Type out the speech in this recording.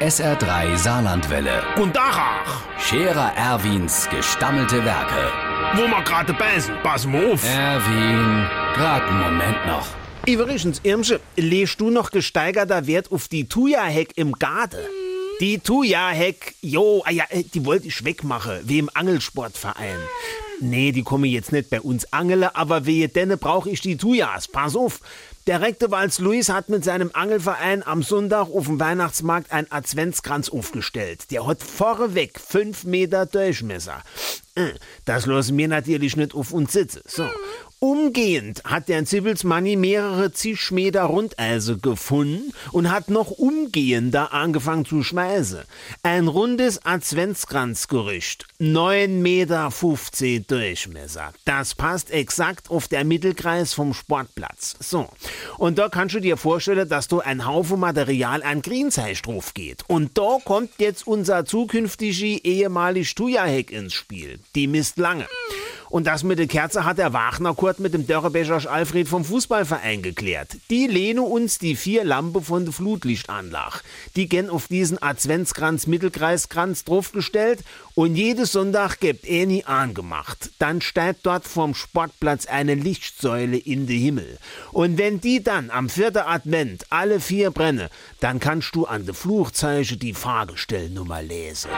SR3 Saarlandwelle. Und Dachach, Scherer Erwins gestammelte Werke. wo wir gerade beißen, pass mal auf. Erwin, grad einen Moment noch. Übrigens, Irmsche, legst du noch gesteigerter Wert auf die Thuja-Heck im Garten? Die Thuja-Heck, jo, ah ja, äh, die wollte ich wegmachen, wie im Angelsportverein. Nee, die kommen jetzt nicht bei uns angele, aber wehe denne brauche ich die Thujas. Pass auf. Der Rektewalz Luis hat mit seinem Angelverein am Sonntag auf dem Weihnachtsmarkt einen Adventskranz aufgestellt. Der hat vorweg fünf Meter Durchmesser. Äh, Das lassen wir natürlich nicht auf uns sitzen. So. Umgehend hat der Zibbelsmanni mehrere zig Meter Rundeise gefunden und hat noch umgehender angefangen zu schmeißen. Ein rundes Adventskranzgerücht, 9,15 Meter Durchmesser. Das passt exakt auf der Mittelkreis vom Sportplatz. So. Und da kannst du dir vorstellen, dass da ein Haufen Material an Greenzeich drauf geht. Und da kommt jetzt unser zukünftige ehemalig Tujaheck ins Spiel. Die misst lange. Und das mit der Kerze hat der Wagner Kurt mit dem Dörrebecher Alfred vom Fußballverein geklärt. Die lehne uns die vier Lampe von der Flutlichtanlage. Die gern auf diesen Adventskranz Mittelkreiskranz draufgestellt und jedes Sonntag gibt er nie angemacht. Dann steigt dort vom Sportplatz eine Lichtsäule in den Himmel. Und wenn die dann am vierten Advent alle vier brenne, dann kannst du an de Fluchzeichen die Fahrgestellnummer lesen.